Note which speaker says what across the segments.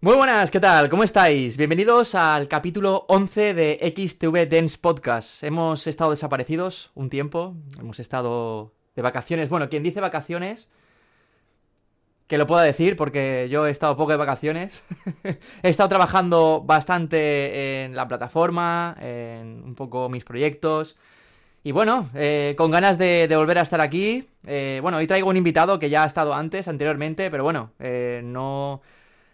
Speaker 1: Muy buenas, ¿qué tal? ¿Cómo estáis? Bienvenidos al capítulo 11 de XTV Dance Podcast. Hemos estado desaparecidos un tiempo, hemos estado de vacaciones. Bueno, quien dice vacaciones, que lo pueda decir porque yo he estado poco de vacaciones. he estado trabajando bastante en la plataforma, en un poco mis proyectos. Y bueno, eh, con ganas de, de volver a estar aquí. Eh, bueno, hoy traigo un invitado que ya ha estado antes, anteriormente, pero bueno, eh, no,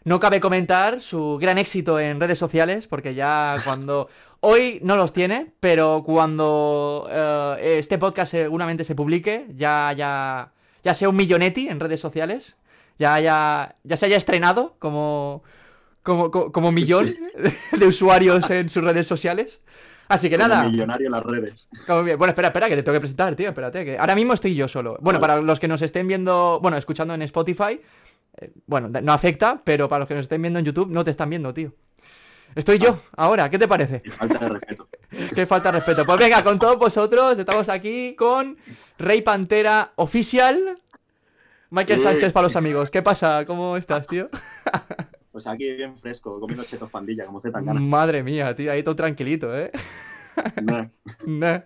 Speaker 1: no cabe comentar su gran éxito en redes sociales, porque ya cuando... Hoy no los tiene, pero cuando eh, este podcast seguramente se publique, ya, ya, ya sea un millonetti en redes sociales, ya, ya, ya se haya estrenado como, como, como, como millón de usuarios en sus redes sociales. Así que
Speaker 2: Como
Speaker 1: nada.
Speaker 2: millonario en las redes.
Speaker 1: Bueno, espera, espera, que te tengo que presentar, tío, espérate. Que ahora mismo estoy yo solo. Bueno,
Speaker 2: Vale.
Speaker 1: para los que nos estén viendo, bueno, escuchando en Spotify, eh, bueno, no afecta, pero para los que nos estén viendo en YouTube, no te están viendo, tío. Estoy yo, ahora, ¿qué te parece?
Speaker 2: Y falta de respeto.
Speaker 1: Qué falta de respeto. Pues venga, con todos vosotros, estamos aquí con Rey Pantera Oficial. Michael. Sánchez para los amigos. ¿Qué pasa? ¿Cómo estás, tío?
Speaker 2: Pues aquí bien fresco, comiendo chetos pandilla, como tan ganas.
Speaker 1: Madre mía, tío, ahí todo tranquilito, ¿eh? Nah.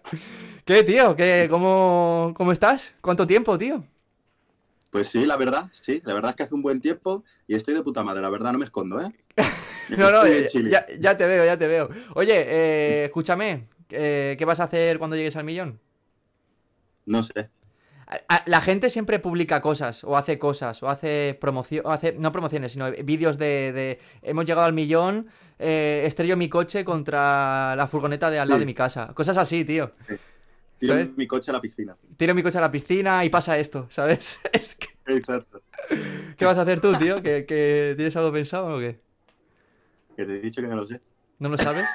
Speaker 1: ¿Qué, tío? ¿Qué, cómo, ¿Cómo estás? ¿Cuánto tiempo, tío?
Speaker 2: Pues sí, la verdad, sí, la verdad es que hace un buen tiempo y estoy de puta madre, la verdad no me escondo, ¿eh?
Speaker 1: No, no, eh,
Speaker 2: Chile.
Speaker 1: ya, ya te veo, ya te veo. Oye, eh, escúchame, eh, ¿qué vas a hacer cuando llegues al millón?
Speaker 2: No sé.
Speaker 1: La gente siempre publica cosas, o hace cosas, o hace promoción, hace, no promociones, sino vídeos de, de hemos llegado al millón, eh, estrello mi coche contra la furgoneta de al lado
Speaker 2: Sí.
Speaker 1: de mi casa. Cosas así, tío.
Speaker 2: Tiro
Speaker 1: ¿Sabes?
Speaker 2: mi coche a la piscina.
Speaker 1: Tiro mi coche a la piscina y pasa esto, ¿sabes? Es que,
Speaker 2: Exacto.
Speaker 1: ¿Qué vas a hacer tú, tío? ¿Que, que tienes algo pensado o qué?
Speaker 2: Que te he dicho que no lo sé.
Speaker 1: ¿No lo sabes?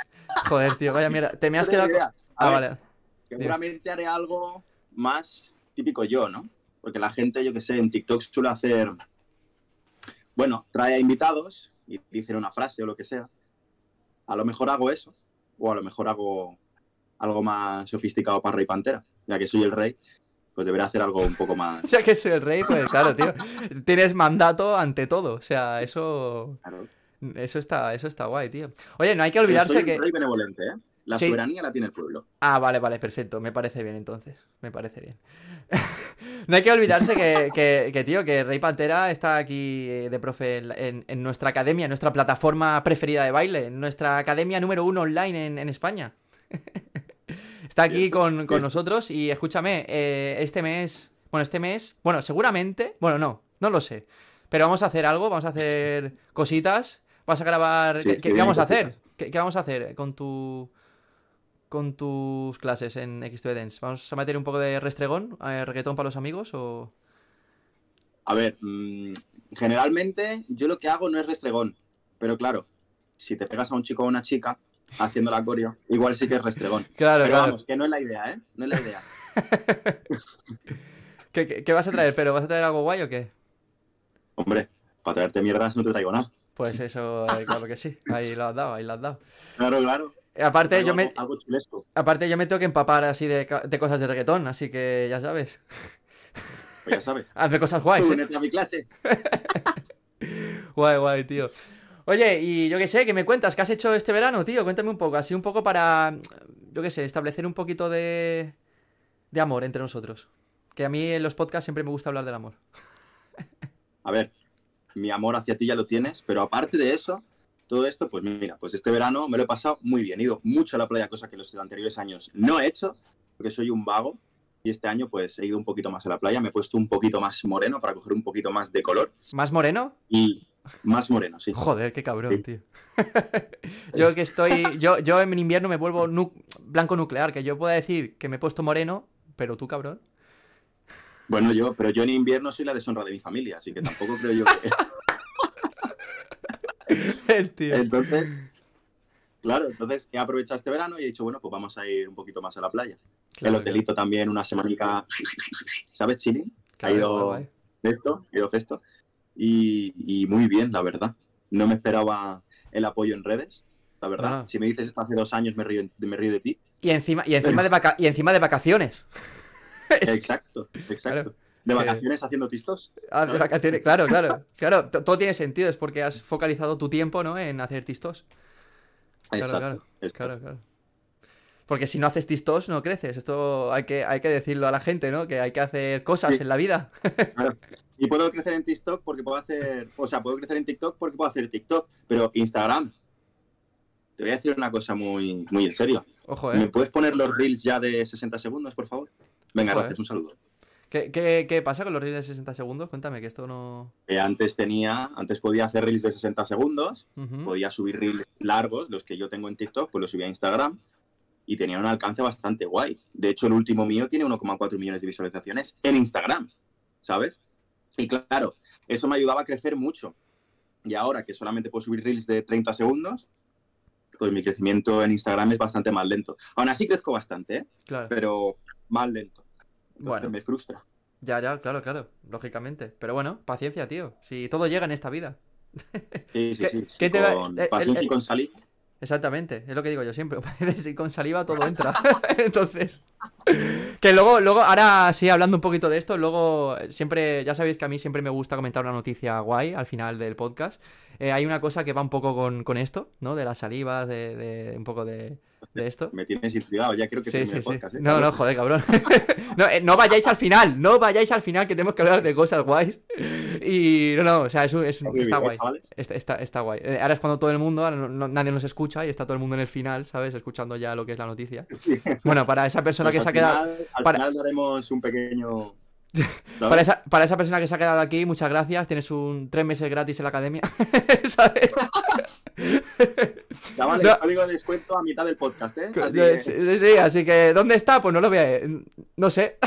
Speaker 1: Joder, tío, vaya mierda. Te me has
Speaker 2: No
Speaker 1: quedado... Ah, vale.
Speaker 2: Seguramente haré algo más típico yo, ¿no? Porque la gente, yo que sé, en TikTok suele hacer. Bueno, trae a invitados y dicen una frase o lo que sea. A lo mejor hago eso, o a lo mejor hago algo más sofisticado para Rey Pantera. Ya que soy el rey, pues deberé hacer algo un poco más.
Speaker 1: Ya que soy el rey, pues claro, tío. Tienes mandato ante todo. O sea, eso...
Speaker 2: Claro.
Speaker 1: Eso está, eso está guay, tío. Oye, no hay que olvidarse
Speaker 2: soy
Speaker 1: que...
Speaker 2: rey benevolente, ¿eh? La
Speaker 1: Sí.
Speaker 2: soberanía la tiene el pueblo.
Speaker 1: Ah, vale, vale, perfecto. Me parece bien entonces. Me parece bien. no hay que olvidarse que, que- que, tío, que Rey Pantera está aquí eh, de profe en, en- nuestra academia, en nuestra plataforma preferida de baile, en nuestra academia número uno online en, en España. está aquí con, con nosotros y escúchame, eh, este mes, bueno, este mes, bueno, seguramente, bueno, no, no lo sé, pero vamos a hacer algo, vamos a hacer cositas, vas a grabar,
Speaker 2: Sí,
Speaker 1: ¿qué, qué- vamos a hacer? ¿Qué, qué vamos a hacer con tu con tus clases en XTV Dance? ¿Vamos a meter un poco de restregón, eh, reggaetón para los amigos o...?
Speaker 2: A ver, mm, generalmente yo lo que hago no es restregón, pero claro, si te pegas a un chico o a una chica haciendo la coreo, igual sí que es restregón.
Speaker 1: Claro,
Speaker 2: Pero
Speaker 1: claro.
Speaker 2: vamos, que no es la idea, ¿eh? No es la idea.
Speaker 1: ¿Qué, qué- qué vas a traer? ¿Pero vas a traer algo guay o qué?
Speaker 2: Hombre, para traerte mierdas no te traigo nada.
Speaker 1: Pues eso, eh, claro que sí. Ahí lo has dado, ahí lo has dado.
Speaker 2: Claro, claro.
Speaker 1: Eh, Aparte yo, me,
Speaker 2: algo, chulesco.
Speaker 1: aparte, yo me tengo que empapar así de, cosas de reggaetón, así que ya sabes.
Speaker 2: Pues ya sabes.
Speaker 1: Hazme cosas guays, ¿eh?
Speaker 2: únete a mi clase.
Speaker 1: Guay, guay, tío. Oye, y yo qué sé, ¿qué me cuentas? ¿Qué has hecho este verano, tío? Cuéntame un poco, así un poco para, yo qué sé, establecer un poquito de, de amor entre nosotros. Que a mí en los podcasts siempre me gusta hablar del amor.
Speaker 2: A ver, mi amor hacia ti ya lo tienes, pero aparte de eso, todo esto, pues mira, pues este verano me lo he pasado muy bien. He ido mucho a la playa, cosa que los anteriores años no he hecho, porque soy un vago. Y este año, pues he ido un poquito más a la playa, me he puesto un poquito más moreno para coger un poquito más de color.
Speaker 1: ¿Más moreno?
Speaker 2: Y más moreno, sí.
Speaker 1: Joder, qué cabrón,
Speaker 2: Sí.
Speaker 1: tío. yo que estoy, yo, yo en invierno me vuelvo nu- blanco nuclear, que yo pueda decir que me he puesto moreno, pero tú, cabrón.
Speaker 2: Bueno, yo, pero yo en invierno soy la deshonra de mi familia, así que tampoco creo yo que.
Speaker 1: El tío.
Speaker 2: Entonces, claro, entonces he aprovechado este verano y he dicho, bueno, pues vamos a ir un poquito más a la playa.
Speaker 1: Claro,
Speaker 2: el hotelito también, una semanica, ¿sabes? Chilling.
Speaker 1: claro,
Speaker 2: ha ido
Speaker 1: guay, guay.
Speaker 2: esto, ha ido festo. Y, y muy bien, la verdad. No me esperaba el apoyo en redes, la verdad.
Speaker 1: No.
Speaker 2: Si me dices hace dos años me río, me río de ti.
Speaker 1: Y encima, y encima, de, vaca- y encima de vacaciones. Es-
Speaker 2: Exacto, exacto. De vacaciones haciendo TikToks.
Speaker 1: Ah, de vacaciones, claro, claro. Claro, todo tiene sentido, es porque has focalizado tu tiempo, ¿no? En hacer tistos. Claro,
Speaker 2: Exacto.
Speaker 1: claro,
Speaker 2: exacto.
Speaker 1: claro, claro. Porque si no haces tistos, no creces. Esto hay que, hay que decirlo a la gente, ¿no? Que hay que hacer cosas
Speaker 2: Sí.
Speaker 1: en la vida.
Speaker 2: Claro. Y puedo crecer en TikTok porque puedo hacer, o sea, puedo crecer en TikTok porque puedo hacer TikTok, pero Instagram. Te voy a decir una cosa muy, muy en serio.
Speaker 1: Ojo,
Speaker 2: ¿Me
Speaker 1: ¿eh?
Speaker 2: puedes poner los reels ya de 60 segundos, por favor? Venga,
Speaker 1: Joder.
Speaker 2: gracias, un saludo.
Speaker 1: ¿Qué, qué, qué pasa con los reels de 60 segundos? Cuéntame, que esto no...
Speaker 2: Eh, antes tenía, antes podía hacer reels de 60 segundos, podía subir reels largos, los que yo tengo en TikTok, pues los subía a Instagram y tenía un alcance bastante guay. De hecho, el último mío tiene 1,4 millones de visualizaciones en Instagram, ¿sabes? Y claro, eso me ayudaba a crecer mucho. Y ahora que solamente puedo subir reels de 30 segundos, pues mi crecimiento en Instagram es bastante más lento. Aún así crezco bastante, ¿eh?
Speaker 1: Claro.
Speaker 2: pero más lento. Entonces
Speaker 1: Bueno.
Speaker 2: me frustra.
Speaker 1: Ya, ya, claro, claro, lógicamente. Pero bueno, paciencia, tío. Si todo llega en esta vida.
Speaker 2: Sí, sí,
Speaker 1: ¿Qué-
Speaker 2: sí.
Speaker 1: qué
Speaker 2: con
Speaker 1: eh,
Speaker 2: paciencia
Speaker 1: el-
Speaker 2: y con saliva.
Speaker 1: Exactamente, es lo que digo yo siempre. Si con saliva todo entra. Entonces. Que luego, luego, ahora sí, hablando un poquito de esto, luego eh, siempre, ya sabéis que a mí siempre me gusta comentar una noticia guay al final del podcast. Eh, hay una cosa que va un poco con, con esto, ¿no? De las salivas, de, de un poco de, de esto.
Speaker 2: Me tienes intrigado, ya quiero que
Speaker 1: Sí, sí,
Speaker 2: el
Speaker 1: sí.
Speaker 2: podcast, ¿eh?
Speaker 1: No, no, joder, cabrón. no, eh, no vayáis al final, no vayáis al final que tenemos que hablar de cosas guays. Y no, no, o sea, es, un- es un- está
Speaker 2: ¿eh,
Speaker 1: guay. Está, está, está guay. Eh, ahora es cuando todo el mundo, ahora no- nadie nos escucha y está todo el mundo en el final, ¿sabes? Escuchando ya lo que es la noticia. Bueno, para esa persona
Speaker 2: Pues
Speaker 1: que se ha quedado.
Speaker 2: al
Speaker 1: para-
Speaker 2: final daremos un pequeño.
Speaker 1: Para esa, para esa persona que se ha quedado aquí, muchas gracias. Tienes un tres meses gratis en la academia. ¿Sabes?
Speaker 2: Chavales,
Speaker 1: No.
Speaker 2: código de descuento a mitad del podcast, ¿eh? Así
Speaker 1: Sí, sí, sí, así que, ¿dónde está? Pues no lo voy a. No sé.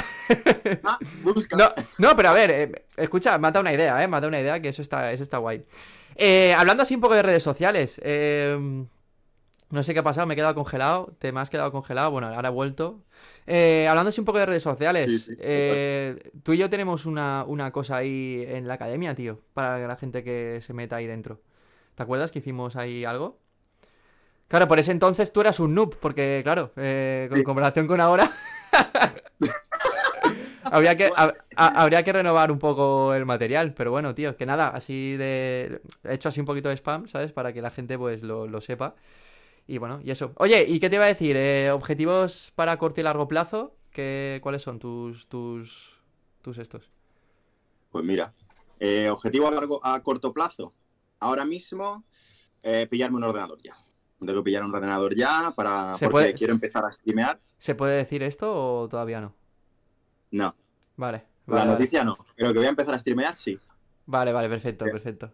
Speaker 2: ah, busca.
Speaker 1: No, no, pero a ver, eh, escucha, me ha dado una idea, ¿eh? Me ha dado una idea que eso está, eso está guay. Eh, hablando así un poco de redes sociales, eh, no sé qué ha pasado, me he quedado congelado, te me has quedado congelado, bueno, ahora he vuelto. Eh, hablando así un poco de redes sociales,
Speaker 2: Sí, sí,
Speaker 1: eh, tú y yo tenemos una, una cosa ahí en la academia, tío, para la gente que se meta ahí dentro. ¿Te acuerdas que hicimos ahí algo? Claro, por ese entonces tú eras un noob, porque claro, eh, con
Speaker 2: Sí.
Speaker 1: comparación con ahora... Habría que, ha- habría que renovar un poco el material, pero bueno, tío, que nada, así de... He hecho así un poquito de spam, ¿sabes? Para que la gente pues lo, lo sepa. Y bueno, y eso. Oye, ¿y qué te iba a decir? Eh, ¿Objetivos para corto y largo plazo? ¿Qué, ¿Cuáles son tus, tus, tus estos?
Speaker 2: Pues mira, eh, objetivo a, largo, a corto plazo. Ahora mismo, eh, pillarme un ordenador ya. Tengo que pillar un ordenador ya para
Speaker 1: ¿Se
Speaker 2: porque
Speaker 1: puede-
Speaker 2: quiero empezar a streamear.
Speaker 1: ¿Se puede decir esto o todavía no?
Speaker 2: No,
Speaker 1: Vale,
Speaker 2: la
Speaker 1: vale, vale.
Speaker 2: noticia no. Pero que voy a empezar a streamear, sí.
Speaker 1: Vale, vale, perfecto, perfecto.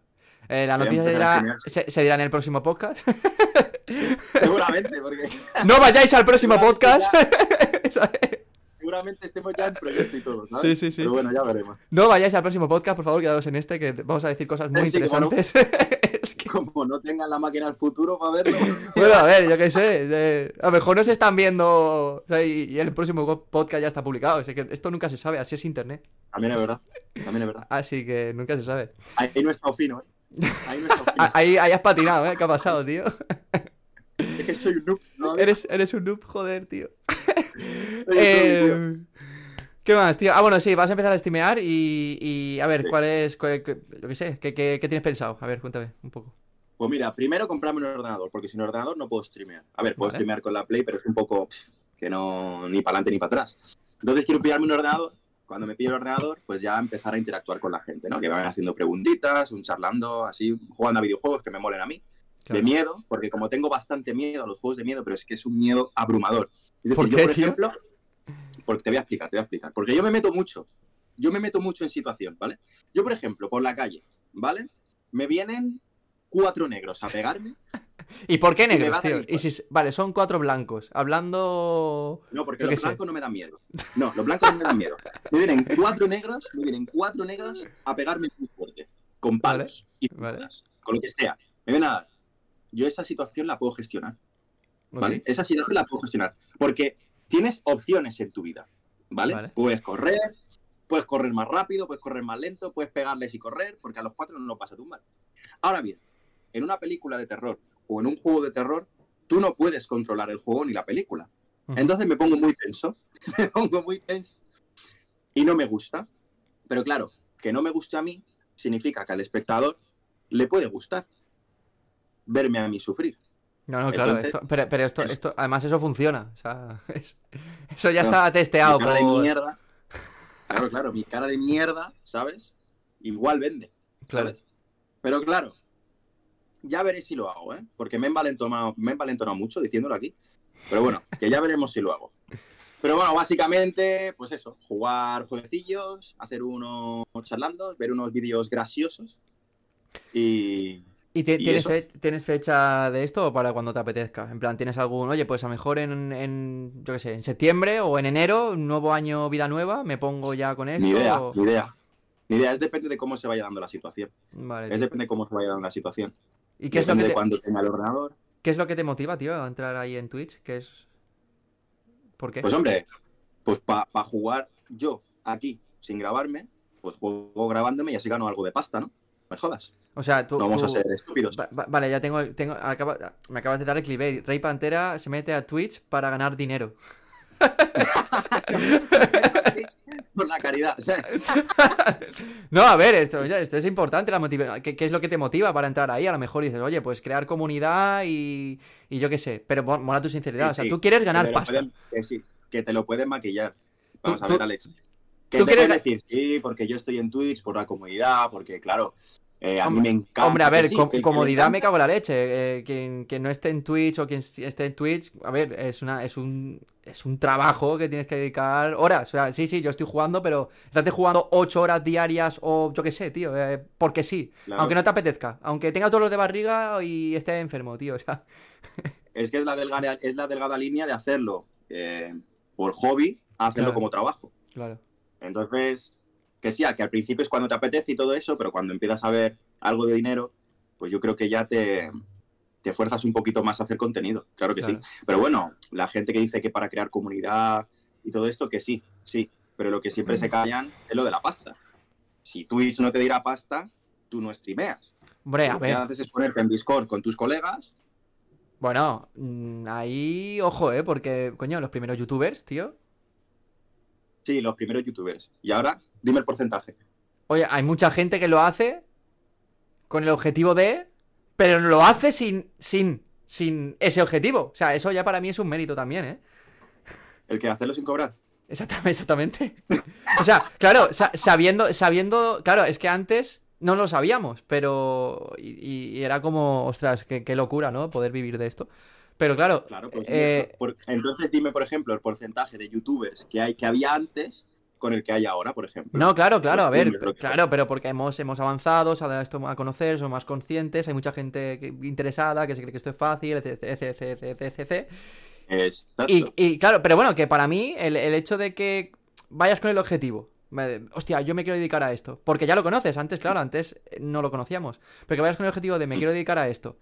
Speaker 1: Eh, la noticia se dirá, se, se en el próximo podcast.
Speaker 2: Seguramente, porque
Speaker 1: ¡No vayáis al próximo podcast!
Speaker 2: Seguramente estemos ya en proyecto y todo, ¿sabes?
Speaker 1: Sí, sí, sí.
Speaker 2: Pero bueno, ya veremos.
Speaker 1: No vayáis al próximo podcast, por favor, quedaos en este, que vamos a decir cosas muy
Speaker 2: Sí, no.
Speaker 1: interesantes. Es que-
Speaker 2: Como no tengan la máquina del futuro para verlo.
Speaker 1: Bueno, a ver, yo qué sé. eh, a lo mejor nos están viendo o sea, y, y el próximo podcast ya está publicado. Así que esto nunca se sabe, así es internet.
Speaker 2: También es verdad. También es verdad.
Speaker 1: Así que nunca se sabe.
Speaker 2: Ahí no he estado fino, ¿eh? Ahí.
Speaker 1: Ah, has patinado, ¿eh? ¿Qué ha pasado, tío?
Speaker 2: Es que soy un noob. ¿no?
Speaker 1: Eres, eres un noob, joder, tío.
Speaker 2: Noob, tío.
Speaker 1: Eh, ¿Qué más, tío? Ah, bueno, sí, vas a empezar a streamear y, y a ver,
Speaker 2: Sí.
Speaker 1: ¿cuál es, cuál- qué- lo que sé, ¿qué, qué, qué tienes pensado? A ver, cuéntame un poco.
Speaker 2: Pues mira, primero comprarme un ordenador, porque sin ordenador no puedo streamear. A ver, puedo
Speaker 1: Vale.
Speaker 2: streamear con la Play, pero es un poco pff, que no ni para adelante ni para atrás. Entonces quiero pillarme un ordenador. Cuando me pillo el ordenador, pues ya empezar a interactuar con la gente, ¿no? Que me vayan haciendo preguntitas, un charlando, así, jugando a videojuegos que me molen a mí.
Speaker 1: Claro.
Speaker 2: De miedo, porque como tengo bastante miedo a los juegos de miedo, pero es que es un miedo abrumador. Es decir,
Speaker 1: ¿Por
Speaker 2: yo, por
Speaker 1: tío?
Speaker 2: ejemplo, porque te voy a explicar, te voy a explicar. Porque yo me meto mucho. Yo me meto mucho en situación, ¿vale? Yo, por ejemplo, por la calle, ¿vale? Me vienen cuatro negros a pegarme.
Speaker 1: ¿Y por qué negros, tío? Y si, vale, son cuatro blancos. Hablando.
Speaker 2: No, porque
Speaker 1: Yo
Speaker 2: los
Speaker 1: sé.
Speaker 2: blancos no me dan miedo. No, los blancos no me dan miedo. Me vienen cuatro negros, me vienen cuatro negros a pegarme muy fuerte. Con palos y
Speaker 1: vale.
Speaker 2: con lo que sea. Me ven a dar. Yo esa situación la puedo gestionar, ¿vale? Esa situación la puedo gestionar. Porque tienes opciones en tu vida, ¿vale?
Speaker 1: Vale.
Speaker 2: Puedes correr, puedes correr más rápido, puedes correr más lento, puedes pegarles y correr, porque a los cuatro no los vas a tumbar. Ahora bien, en una película de terror o en un juego de terror, tú no puedes controlar el juego ni la película. Entonces me pongo muy tenso, me pongo muy tenso y no me gusta. Pero claro, que no me guste a mí significa que al espectador le puede gustar verme a mí sufrir.
Speaker 1: No, no, claro,
Speaker 2: Entonces,
Speaker 1: esto- pero, pero esto,
Speaker 2: es-
Speaker 1: esto, además eso funciona. O sea, es- eso ya
Speaker 2: No,
Speaker 1: está testeado.
Speaker 2: mi cara de mierda. Claro, claro, mi cara de mierda, ¿sabes? Igual vende.
Speaker 1: Claro.
Speaker 2: Pero claro, ya veré si lo hago, ¿eh? Porque me he envalentonado, me he envalentonado mucho diciéndolo aquí. Pero bueno, que ya veremos si lo hago. Pero bueno, básicamente, pues eso, jugar jueguecillos, hacer unos charlando, ver unos vídeos graciosos y...
Speaker 1: ¿Y, te-
Speaker 2: ¿Y
Speaker 1: tienes,
Speaker 2: eso?
Speaker 1: fe- tienes fecha de esto o para cuando te apetezca? En plan, ¿tienes algún, oye, pues a lo mejor en, en yo qué sé, en septiembre o en enero, nuevo año, vida nueva, me pongo ya con esto?
Speaker 2: Ni idea,
Speaker 1: o-
Speaker 2: ni idea. Ni idea, es depende de cómo se vaya dando la situación.
Speaker 1: Vale.
Speaker 2: Es depende de cómo se vaya dando la situación.
Speaker 1: ¿Y qué es, lo que
Speaker 2: de
Speaker 1: te,
Speaker 2: cuándo tenga el ordenador.
Speaker 1: qué es lo que te motiva, tío, a entrar ahí en Twitch? ¿Qué es...? ¿Por qué?
Speaker 2: Pues hombre, pues para jugar yo aquí sin grabarme, pues juego grabándome y así gano algo de pasta, ¿no? Me jodas.
Speaker 1: O sea, tú...
Speaker 2: No vamos a ser estúpidos.
Speaker 1: Va- va- vale, ya tengo, tengo acaba- me acabas de dar el clickbait. Rey Pantera se mete a Twitch para ganar dinero.
Speaker 2: Por la caridad.
Speaker 1: No, a ver, esto, esto es importante, la motiva- ¿Qué, qué es lo que te motiva para entrar ahí? A lo mejor dices, oye, pues crear comunidad y, y yo qué sé, pero mo- mola tu sinceridad,
Speaker 2: Sí,
Speaker 1: o sea, tú quieres
Speaker 2: Que
Speaker 1: ganar
Speaker 2: lo
Speaker 1: pasta.
Speaker 2: pueden- que sí, que te lo pueden maquillar. Vamos
Speaker 1: Tú-
Speaker 2: a
Speaker 1: tú-
Speaker 2: ver, Alex. Que
Speaker 1: tú
Speaker 2: te
Speaker 1: quieres
Speaker 2: decir, sí, porque yo estoy en Twitch, por la comunidad, porque claro, eh, a mí
Speaker 1: Hombre-
Speaker 2: me encanta.
Speaker 1: Hombre, a
Speaker 2: que
Speaker 1: ver,
Speaker 2: sí,
Speaker 1: com-
Speaker 2: que- que
Speaker 1: comodidad me
Speaker 2: encanta.
Speaker 1: cago en la leche. eh, quien, quien no esté en Twitch o quien esté en Twitch, a ver, es una, es un, es un trabajo que tienes que dedicar horas. O sea, sí, sí, yo estoy jugando, pero estate jugando ocho horas diarias o yo qué sé, tío, eh, porque sí.
Speaker 2: Claro.
Speaker 1: Aunque no te apetezca, aunque tenga todos los de barriga y esté enfermo, tío. O sea,
Speaker 2: Es que es la delgada, es la delgada línea de hacerlo eh, por hobby a hacerlo
Speaker 1: Claro.
Speaker 2: como trabajo.
Speaker 1: claro.
Speaker 2: Entonces, que sí, que al principio es cuando te apetece y todo eso, pero cuando empiezas a ver algo de dinero, pues yo creo que ya te, te fuerzas un poquito más a hacer contenido, claro que
Speaker 1: Claro.
Speaker 2: sí. Pero bueno, la gente que dice que para crear comunidad y todo esto, que sí, sí, pero lo que siempre se callan es lo de la pasta. Si Twitch no te dirá pasta, tú no streameas.
Speaker 1: Hombre, a
Speaker 2: lo que
Speaker 1: ver.
Speaker 2: haces es ponerte en Discord con tus colegas.
Speaker 1: Bueno, mm, ahí, ojo, eh, porque, coño, los primeros youtubers, tío.
Speaker 2: Sí, los primeros youtubers. Y ahora, dime el porcentaje.
Speaker 1: Oye, hay mucha gente que lo hace con el objetivo de, pero lo hace sin, sin, sin ese objetivo. O sea, eso ya para mí es un mérito también, ¿eh?
Speaker 2: El que hacerlo sin cobrar.
Speaker 1: Exactamente, exactamente. O sea, claro, sa- sabiendo, sabiendo, claro, es que antes no lo sabíamos, pero y, y era como, ostras, qué, qué locura, ¿no? Poder vivir de esto. Pero claro,
Speaker 2: Claro, pues
Speaker 1: eh,
Speaker 2: entonces dime, por ejemplo, el porcentaje de youtubers que hay que había antes con el que hay ahora, por ejemplo.
Speaker 1: No, claro, claro, a
Speaker 2: Pues,
Speaker 1: ver,
Speaker 2: creo que-
Speaker 1: claro, pero porque hemos, hemos avanzado, se ha dado esto a conocer, somos más conscientes, hay mucha gente interesada que se cree que esto es fácil, etc, etc, etc, etc.
Speaker 2: Exacto.
Speaker 1: Y, y claro, pero bueno, que para mí el, el hecho de que vayas con el objetivo, me- hostia, yo me quiero dedicar a esto, porque ya lo conoces, antes, claro, antes no lo conocíamos, pero que vayas con el objetivo de me quiero dedicar a esto,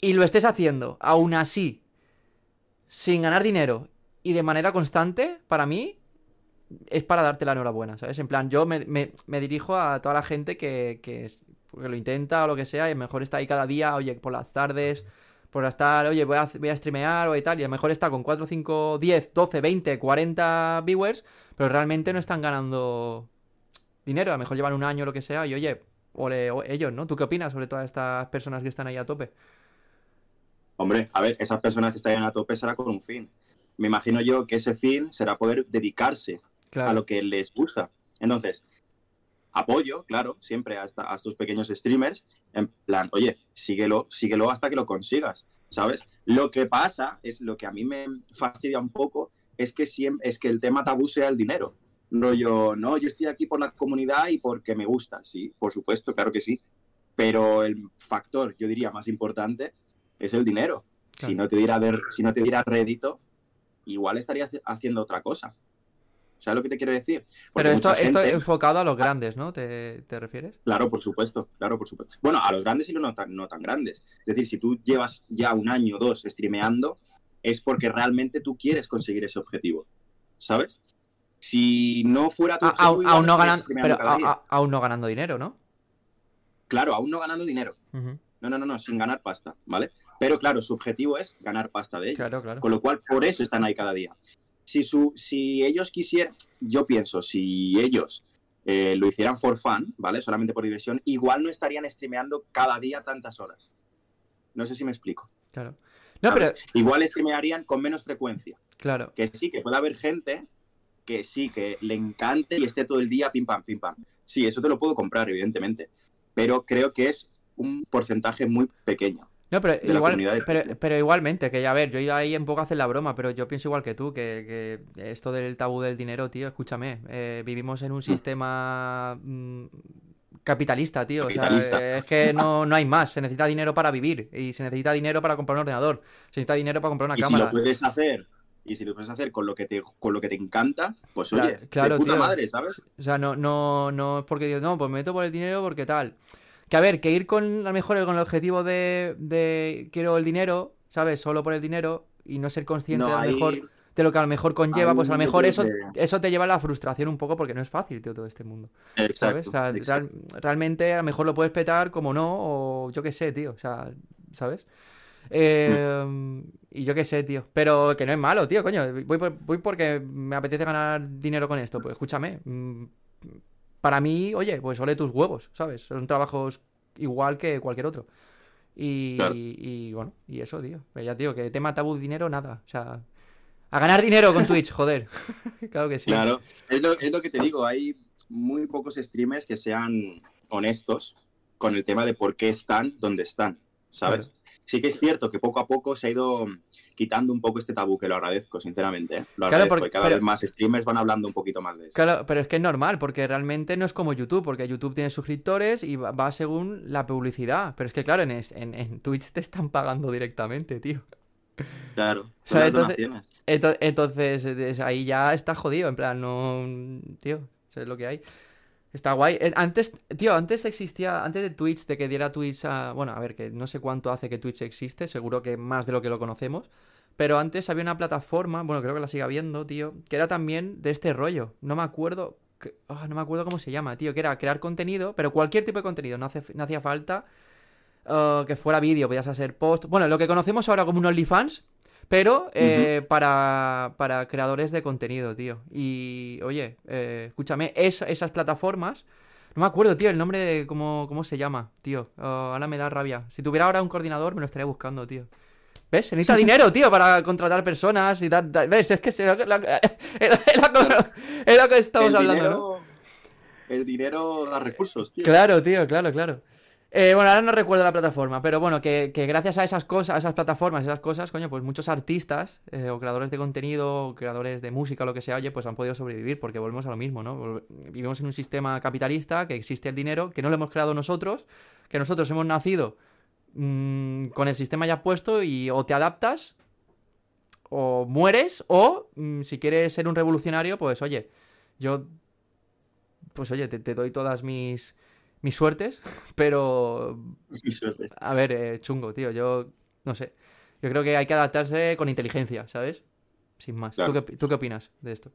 Speaker 1: y lo estés haciendo, aún así, sin ganar dinero y de manera constante, para mí es para darte la enhorabuena, ¿sabes? En plan, yo me, me- me dirijo a toda la gente que, que, lo intenta o lo que sea, y mejor está ahí cada día, oye, por las tardes, por estar, oye, voy a, voy a streamear o y tal, y a lo mejor está con 4, 5, 10, 12, 20, 40 viewers, pero realmente no están ganando dinero, a lo mejor llevan un año o lo que sea, y oye, o ellos, ¿no? ¿Tú qué opinas sobre todas estas personas que están ahí a tope?
Speaker 2: Hombre, a ver, esas personas que están a tope será con un fin. Me imagino yo que ese fin será poder dedicarse
Speaker 1: Claro,
Speaker 2: a lo que les gusta. Entonces, apoyo, claro, siempre a, esta- a estos pequeños streamers, en plan, oye, síguelo, síguelo hasta que lo consigas, ¿sabes? Lo que pasa es lo que a mí me fastidia un poco, es que, siempre, es que el tema tabú sea el dinero. Rollo, no, yo estoy aquí por la comunidad y porque me gusta, sí, por supuesto, claro que sí. Pero el factor, yo diría, más importante es el dinero. Si no te diera, si no te diera rédito, igual estarías haciendo otra cosa. ¿Sabes lo que te quiero decir? Porque
Speaker 1: pero esto, esto
Speaker 2: gente-
Speaker 1: enfocado a los grandes, ¿no? ¿Te, te refieres?
Speaker 2: Claro, por supuesto, claro, por supuesto. Bueno, a los grandes y los no tan, no tan grandes. Es decir, si tú llevas ya un año o dos streameando, es porque realmente tú quieres conseguir ese objetivo, ¿sabes? Si no fuera tu
Speaker 1: A-
Speaker 2: objetivo,
Speaker 1: aún, no
Speaker 2: streameando
Speaker 1: pero a- aún no ganando dinero, ¿no?
Speaker 2: Claro, aún no ganando dinero. No, no, no, no, sin ganar pasta, ¿vale? Pero claro, su objetivo es ganar pasta de ello.
Speaker 1: Claro, claro.
Speaker 2: Con lo cual, por eso están ahí cada día. Si, su, si ellos quisieran, yo pienso, si ellos eh, lo hicieran for fun, ¿vale? Solamente por diversión, igual no estarían streameando cada día tantas horas. No sé si me explico.
Speaker 1: Claro.
Speaker 2: No, pero... Igual streamearían con menos frecuencia.
Speaker 1: Claro.
Speaker 2: Que sí, que puede haber gente que sí, que le encante y esté todo el día pim pam, pim pam. Sí, eso te lo puedo comprar, evidentemente. Pero creo que es un porcentaje muy pequeño.
Speaker 1: No, pero, igual, pero, igualmente, que ya a ver, yo ahí en poco hacer la broma, pero yo pienso igual que tú, que, esto del tabú del dinero, tío, escúchame, eh, vivimos en un mm. sistema mm, capitalista, tío. O sea, es que no, no, hay más. Se necesita dinero para vivir y se necesita dinero para comprar un ordenador. Se necesita dinero para comprar una
Speaker 2: ¿Y
Speaker 1: cámara.
Speaker 2: Si lo puedes hacer y si lo puedes hacer con lo que te, con lo que te encanta, pues oye, claro, de puta madre, ¿sabes?
Speaker 1: O sea, no, no, no es porque digo, no, pues me meto por el dinero porque tal. Que a ver, que ir con a lo mejor con el objetivo de, de quiero el dinero, ¿sabes? Solo por el dinero y no ser consciente a lo mejor de lo que a lo mejor conlleva, pues a lo mejor eso, eso te lleva a la frustración un poco porque no es fácil, tío, todo este mundo. ¿Sabes? O sea, realmente a lo mejor lo puedes petar como no, o yo qué sé, tío. O sea, ¿sabes? Eh, y yo qué sé, tío. Pero que no es malo, tío, coño. Voy, voy porque me apetece ganar dinero con esto. Pues escúchame. Para mí, oye, pues ole tus huevos, ¿sabes? Son trabajos igual que cualquier otro. Y, bueno, y eso, tío. Pero ya, tío, que tema tabú dinero, nada. O sea, a ganar dinero con Twitch, joder. claro que sí.
Speaker 2: Claro, es lo, es lo, que te digo. Hay muy pocos streamers que sean honestos con el tema de por qué están donde están, ¿sabes? Sí que es cierto que poco a poco se ha ido quitando un poco este tabú, que lo agradezco, sinceramente. ¿eh? Lo agradezco, porque, cada vez más streamers van hablando un poquito más de eso.
Speaker 1: Claro, pero es que es normal, porque realmente no es como YouTube, porque YouTube tiene suscriptores y va, según la publicidad. Pero es que, claro, en, en Twitch te están pagando directamente, tío.
Speaker 2: Claro.
Speaker 1: entonces, ahí ya está jodido, en plan, no. Tío, es lo que hay. Está guay. Eh, antes, tío, antes existía, antes de Twitch, de que diera Twitch a. Bueno, a ver, que no sé cuánto hace que Twitch existe, seguro que más de lo que lo conocemos. Pero antes había una plataforma, bueno, creo que la siga viendo, tío, que era también de este rollo. No me acuerdo. Ah, no me acuerdo cómo se llama, tío, que era crear contenido, pero cualquier tipo de contenido, no, hace, no hacía falta uh, que fuera vídeo, podías hacer post. Bueno, lo que conocemos ahora como un OnlyFans, pero eh, para, para, creadores de contenido, tío. Y, oye, eh, escúchame, esas plataformas... No me acuerdo, tío, el nombre de cómo, cómo se llama, tío. Uh, ahora me da rabia. Si tuviera ahora un coordinador, me lo estaría buscando, tío. ¿Ves? Se necesita dinero, tío, para contratar personas y tal. ¿Ves? Es que es lo que estamos hablando, ¿no?
Speaker 2: El dinero da recursos, tío.
Speaker 1: Claro, tío, claro, claro. Eh, bueno, ahora no recuerdo la plataforma, pero bueno, que, gracias a esas cosas, a esas plataformas, esas cosas, coño, pues muchos artistas eh, o creadores de contenido, o creadores de música, o lo que sea, oye, pues han podido sobrevivir, porque volvemos a lo mismo, ¿no? Vivimos en un sistema capitalista, que existe el dinero, que no lo hemos creado nosotros, que nosotros hemos nacido mm, con el sistema ya puesto y o te adaptas, o mueres, o mm, si quieres ser un revolucionario, pues oye, yo, pues oye, te doy todas mis mis suertes, pero... A ver, eh, chungo, tío, yo no sé. Yo creo que hay que adaptarse con inteligencia, ¿sabes? Sin más. ¿Tú, qué, opinas de esto?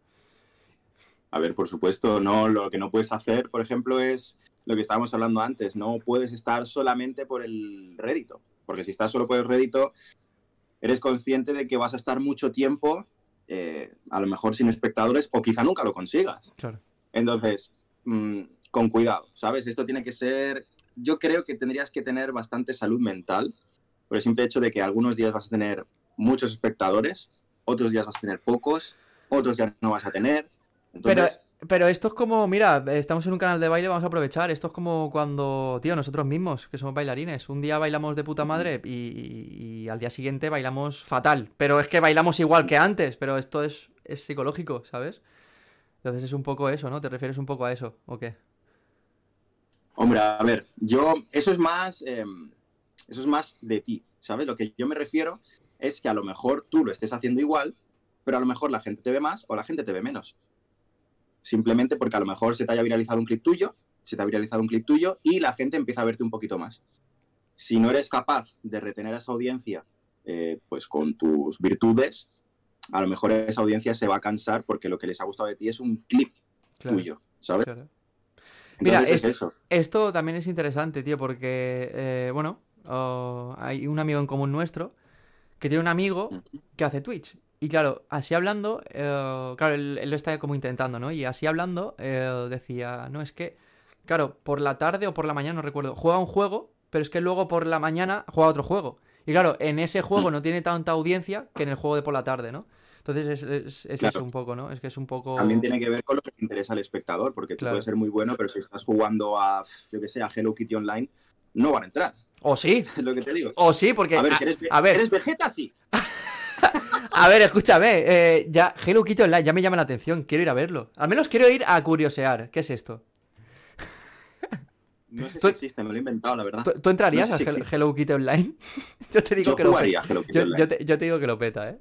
Speaker 2: A ver, por supuesto, no, lo que no puedes hacer, por ejemplo, es lo que estábamos hablando antes, no puedes estar solamente por el rédito, porque si estás solo por el rédito, eres consciente de que vas a estar mucho tiempo, eh, a lo mejor sin espectadores, o quizá nunca lo consigas.
Speaker 1: Claro.
Speaker 2: Entonces, mm, con cuidado, ¿sabes? Esto tiene que ser, yo creo que tendrías que tener bastante salud mental, por el simple hecho de que algunos días vas a tener muchos espectadores, otros días vas a tener pocos, otros ya no vas a tener.
Speaker 1: Pero, pero esto es como, mira, estamos en un canal de baile, vamos a aprovechar. Esto es como cuando, tío, nosotros mismos, que somos bailarines, un día bailamos de puta madre y, al día siguiente bailamos fatal. Pero es que bailamos igual que antes, pero esto es, es psicológico, ¿sabes? Entonces es un poco eso, ¿no? ¿Te refieres un poco a eso o qué?
Speaker 2: Hombre, a ver, yo, eso es más, em, eso es más de ti, ¿sabes? Lo que yo me refiero es que a lo mejor tú lo estés haciendo igual, pero a lo mejor la gente te ve más o la gente te ve menos. Simplemente porque a lo mejor se te haya viralizado un clip tuyo, se te ha viralizado un clip tuyo y la gente empieza a verte un poquito más. Si no eres capaz de retener a esa audiencia, eh, pues con tus virtudes, a lo mejor esa audiencia se va a cansar porque lo que les ha gustado de ti es un clip tuyo, ¿sabes?
Speaker 1: Mira, esto también es interesante, tío, porque, eh, bueno, oh, hay un amigo en común nuestro que tiene un amigo que hace Twitch. Y claro, así hablando, eh, claro, él, él lo está como intentando, ¿no? Y así hablando, eh, decía, no, es que, claro, por la tarde o por la mañana, no recuerdo, juega un juego, pero es que luego por la mañana juega otro juego. Y claro, en ese juego no tiene tanta audiencia que en el juego de por la tarde, ¿no? Entonces es, es- es
Speaker 2: Claro.
Speaker 1: eso un poco, ¿no? Es que es un poco...
Speaker 2: También tiene que ver con lo que le interesa al espectador, porque tú
Speaker 1: Claro.
Speaker 2: puedes ser muy bueno, pero si estás jugando a, yo que sé, a Hello Kitty Online, no van a entrar.
Speaker 1: O sí,
Speaker 2: Es lo que te digo.
Speaker 1: o sí, porque...
Speaker 2: A ver,
Speaker 1: a-
Speaker 2: ¿que eres,
Speaker 1: a ver,
Speaker 2: ¿eres Vegeta? Sí.
Speaker 1: A ver, escúchame, eh, ya Hello Kitty Online ya me llama la atención, quiero ir a verlo. Al menos quiero ir a curiosear. ¿Qué es esto?
Speaker 2: No sé
Speaker 1: Tú-
Speaker 2: si existe, me lo he inventado, la verdad.
Speaker 1: ¿Tú, tú entrarías
Speaker 2: No sé si
Speaker 1: a. Hello Kitty Online? yo te digo
Speaker 2: Yo
Speaker 1: que lo peta. te, yo te digo que lo peta, ¿eh?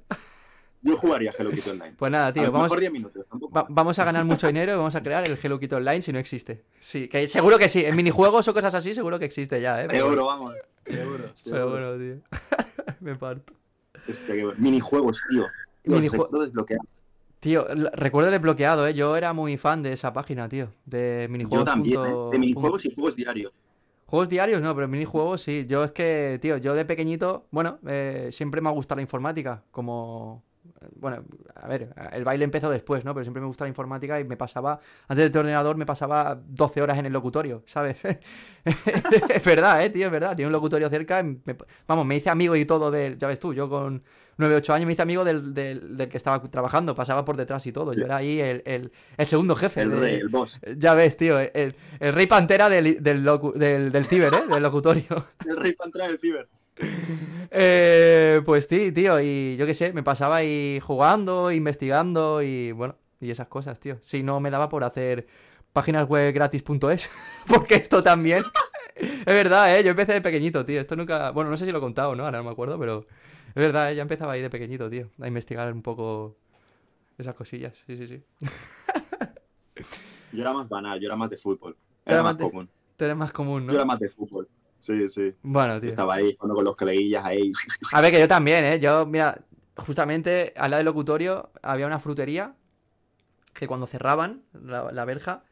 Speaker 2: Yo jugaría Hello Kitty Online.
Speaker 1: Pues nada, tío, vamos,
Speaker 2: mejor 10 minutos, tampoco.
Speaker 1: va- vamos a ganar mucho dinero y vamos a crear el Hello Kitty Online si no existe. Sí, que seguro que sí. En minijuegos o cosas así seguro que existe ya, ¿eh? Pero,
Speaker 2: Seguro, vamos. Seguro,
Speaker 1: pero
Speaker 2: seguro.
Speaker 1: bueno, tío. me parto.
Speaker 2: Hostia, qué bueno. Minijuegos, tío. Los
Speaker 1: Minijue-
Speaker 2: recuerdo desbloqueados.
Speaker 1: Tío, recuerdo el desbloqueado, ¿eh? Yo era muy fan de esa página, tío. De minijuegos.
Speaker 2: Yo también, ¿eh?
Speaker 1: punto-
Speaker 2: De minijuegos y juegos diarios.
Speaker 1: Juegos diarios no, pero minijuegos sí. Yo es que, tío, yo de pequeñito, bueno, eh, siempre me ha gustado la informática. Como. Bueno, a ver, el baile empezó después, ¿no? Pero siempre me gustó la informática y me pasaba. Antes del ordenador me pasaba 12 horas en el locutorio, ¿sabes? es verdad, ¿eh, tío? Es verdad. Tiene un locutorio cerca. y me- vamos, me hice amigo y todo del. Ya ves tú, yo con 9, 8 años me hice amigo del, del- del que estaba trabajando. Pasaba por detrás y todo. Yo era ahí el, el- el segundo jefe.
Speaker 2: El
Speaker 1: de-
Speaker 2: rey, el boss.
Speaker 1: ya ves, tío, el, el rey pantera del, del, locu- del, del ciber, ¿eh? Del locutorio.
Speaker 2: El rey para entrar el ciber.
Speaker 1: Eh, pues sí, tío, y yo qué sé, me pasaba ahí jugando, investigando y bueno, y esas cosas, tío. Si no me daba por hacer páginas web gratis.es, porque esto también... Es verdad, ¿eh? Yo empecé de pequeñito, tío. Esto nunca... Bueno, no sé si lo he contado, ¿no? Ahora no me acuerdo, pero... Es verdad, ¿eh? Ya empezaba ahí de pequeñito, tío. A investigar un poco esas cosillas. Sí, sí, sí.
Speaker 2: Yo era más banal, yo era más de fútbol.
Speaker 1: Era
Speaker 2: Era
Speaker 1: más
Speaker 2: más
Speaker 1: de-
Speaker 2: común.
Speaker 1: Tú eres más común,
Speaker 2: Yo era
Speaker 1: ¿no?
Speaker 2: más de fútbol. Sí, sí.
Speaker 1: Bueno, tío.
Speaker 2: Estaba ahí, jugando con los coleguillas ahí.
Speaker 1: A ver, que yo también, ¿eh? Yo, mira, justamente al lado del locutorio había una frutería que cuando cerraban la, la verja,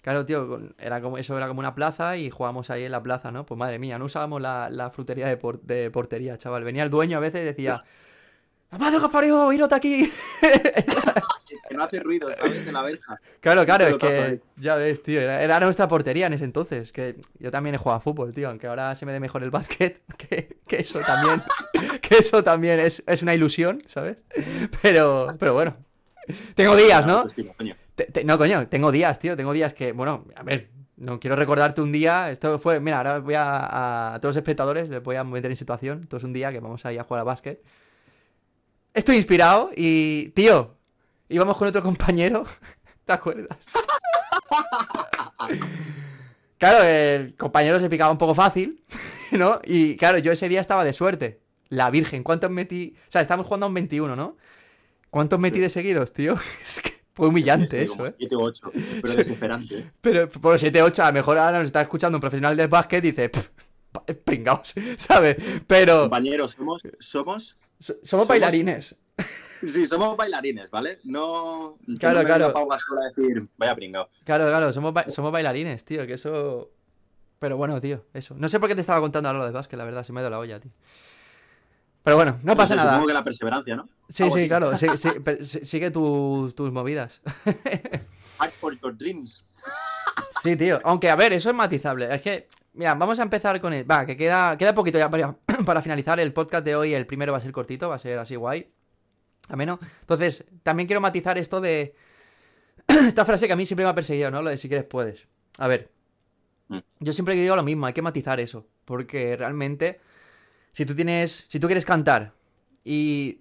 Speaker 1: claro, tío, era como, eso era como una plaza y jugábamos ahí en la plaza, ¿no? Pues madre mía, no usábamos la, la frutería de, por- de portería, chaval. Venía el dueño a veces y decía, ¡La madre de aquí!
Speaker 2: que no hace ruido, ¿sabes? De la verja.
Speaker 1: Claro, claro, es que ya ves, tío, era, era nuestra portería en ese entonces, que yo también he jugado a fútbol, tío, aunque ahora se me dé mejor el básquet, que, que eso también, que eso también es, es una ilusión, ¿sabes? Pero, pero bueno, tengo días, ¿no?
Speaker 2: Pues.
Speaker 1: Te- te- no, coño, tengo días, tío, tengo días que, bueno, a ver, no quiero recordarte un día, esto fue, mira, ahora voy a, a todos los espectadores, les voy a meter en situación, esto es un día que vamos a ir a jugar a básquet. Estoy inspirado y, tío, íbamos con otro compañero, ¿te acuerdas? Claro, el compañero se picaba un poco fácil, ¿no? Y claro, yo ese día estaba de suerte. La Virgen, ¿cuántos metí? O sea, estamos jugando a un 21, ¿no? ¿Cuántos metí de seguidos, tío? Es que fue humillante
Speaker 2: Sí,
Speaker 1: eso, ¿eh?
Speaker 2: 7 u 8, pero desesperante. ¿eh?
Speaker 1: Pero por 7-8, a lo mejor ahora nos está escuchando un profesional del básquet y dice, "Pff, pa- pringaos, ¿sabes? Pero
Speaker 2: Compañeros, somos, somos,
Speaker 1: so- somos bailarines.
Speaker 2: Sí, somos bailarines, ¿vale? No.
Speaker 1: Claro,
Speaker 2: no
Speaker 1: claro.
Speaker 2: a decir, vaya pringao.
Speaker 1: Claro, claro, somos, ba- somos bailarines, tío, que eso... Pero bueno, tío, eso. No sé por qué te estaba contando ahora lo de básquet, la verdad, se me ha ido la olla, tío. Pero bueno, no pasa
Speaker 2: sé,
Speaker 1: nada.
Speaker 2: Supongo que la perseverancia, ¿no?
Speaker 1: Sí,
Speaker 2: Algo
Speaker 1: sí, claro, sí, sí, sigue tus, tus movidas.
Speaker 2: Fight for your dreams.
Speaker 1: Sí, tío. Aunque, a ver, eso es matizable. Es que, mira, vamos a empezar con el. Va, que queda, queda poquito ya para, para finalizar el podcast de hoy. El primero va a ser cortito, va a ser así guay. Ameno. Entonces, también quiero matizar esto de. Esta frase que a mí siempre me ha perseguido, ¿no? Lo de si quieres puedes. A ver.
Speaker 2: Mm.
Speaker 1: Yo siempre digo lo mismo, hay que matizar eso. Porque realmente, si tú tienes. Si tú quieres cantar y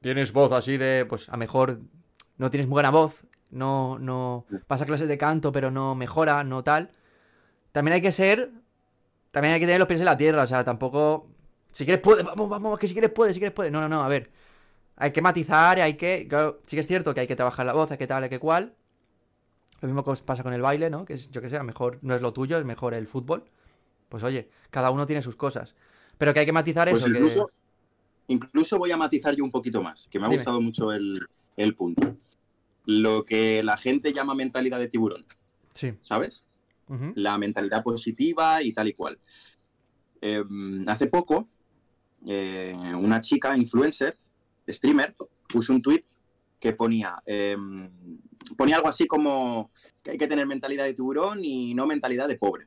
Speaker 1: tienes voz así de. Pues a lo mejor no tienes muy buena voz. No, no. Vas a clases de canto, pero no mejora, no tal. También hay que ser. También hay que tener los pies en la tierra. O sea, tampoco. Si quieres puedes, vamos, vamos, que si quieres puedes, si quieres puedes. No, no, no, a ver. Hay que matizar, hay que. Claro, sí que es cierto que hay que trabajar la voz, hay que tal, hay que cual. Lo mismo pasa con el baile, ¿no? Que es, yo que sé, a mejor no es lo tuyo, es mejor el fútbol. Pues oye, cada uno tiene sus cosas. Pero que hay que matizar
Speaker 2: Pues
Speaker 1: eso, que.
Speaker 2: incluso, incluso voy a matizar yo un poquito más, que me ha
Speaker 1: Dime.
Speaker 2: gustado mucho el, el punto. Lo que la gente llama mentalidad de tiburón,
Speaker 1: Sí.
Speaker 2: ¿sabes? La mentalidad positiva y tal y cual. Eh, hace poco, eh, una chica influencer, streamer, puse un tweet que ponía, em, ponía algo así como que hay que tener mentalidad de tiburón y no mentalidad de pobre.